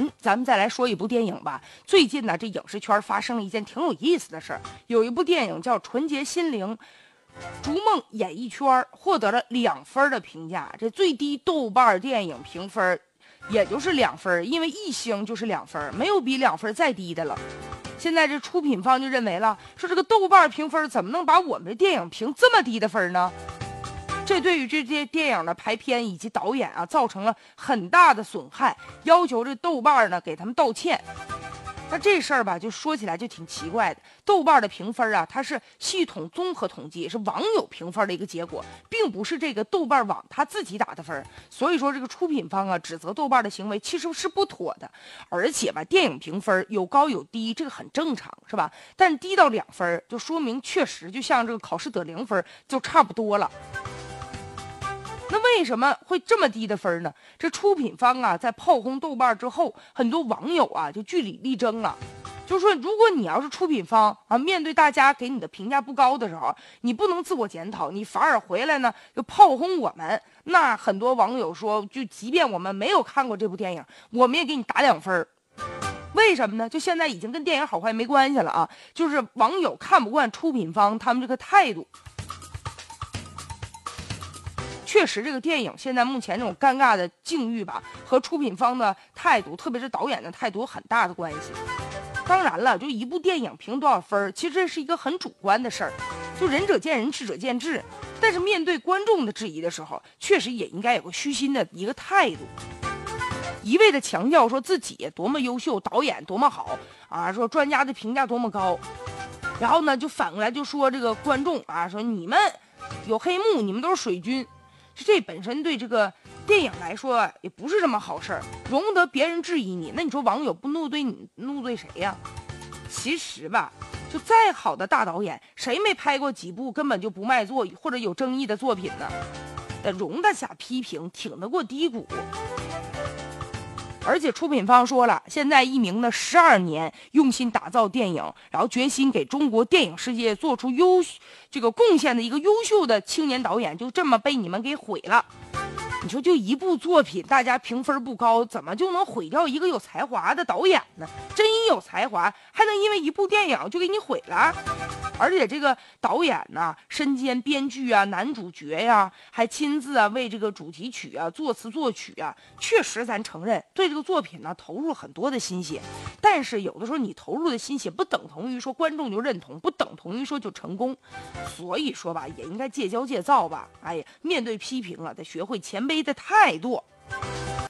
嗯，咱们再来说一部电影吧。最近呢，这影视圈发生了一件挺有意思的事儿，有一部电影叫《纯洁心灵》，逐梦演艺圈获得了两分的评价，这最低豆瓣电影评分也就是两分，因为一星就是两分，没有比两分再低的了。现在这出品方就认为了，说这个豆瓣评分怎么能把我们的电影评这么低的分呢？这对于这些电影的排片以及导演啊，造成了很大的损害，要求这豆瓣呢给他们道歉。那这事儿吧，就说起来就挺奇怪的。豆瓣的评分啊，它是系统综合统计，是网友评分的一个结果，并不是这个豆瓣网他自己打的分。所以说，这个出品方啊，指责豆瓣的行为其实是不妥的。而且吧，电影评分有高有低，这个很正常，是吧？但低到两分，就说明确实就像这个考试得零分，就差不多了。为什么会这么低的分呢？这出品方啊，在炮轰豆瓣之后，很多网友啊就据理力争了，就说如果你要是出品方啊，面对大家给你的评价不高的时候，你不能自我检讨，你反而回来呢就炮轰我们。那很多网友说，就即便我们没有看过这部电影，我们也给你打两分。为什么呢？就现在已经跟电影好坏没关系了啊，就是网友看不惯出品方他们这个态度。确实，这个电影现在目前这种尴尬的境遇吧，和出品方的态度，特别是导演的态度有很大的关系。当然了，就一部电影评多少分，其实这是一个很主观的事儿，就仁者见仁，智者见智。但是面对观众的质疑的时候，确实也应该有个虚心的一个态度。一味的强调说自己多么优秀，导演多么好啊，说专家的评价多么高，然后呢，就反过来就说这个观众啊，说你们有黑幕，你们都是水军。这本身对这个电影来说也不是什么好事儿，容不得别人质疑你。那你说网友不怒对你，怒对谁呀？其实吧，就再好的大导演，谁没拍过几部根本就不卖座或者有争议的作品呢？得容得下批评，挺得过低谷。而且出品方说了，现在一鸣呢十二年用心打造电影，然后决心给中国电影世界做出优这个贡献的一个优秀的青年导演，就这么被你们给毁了。你说就一部作品，大家评分不高，怎么就能毁掉一个有才华的导演呢？真有才华，还能因为一部电影就给你毁了？而且这个导演呢，身兼编剧啊、男主角呀，还亲自啊为这个主题曲啊作词作曲啊，确实咱承认对这个作品呢投入很多的心血。但是有的时候你投入的心血不等同于说观众就认同，不等同于说就成功。所以说吧，也应该戒骄戒躁吧。哎呀，面对批评啊，得学会谦卑的态度。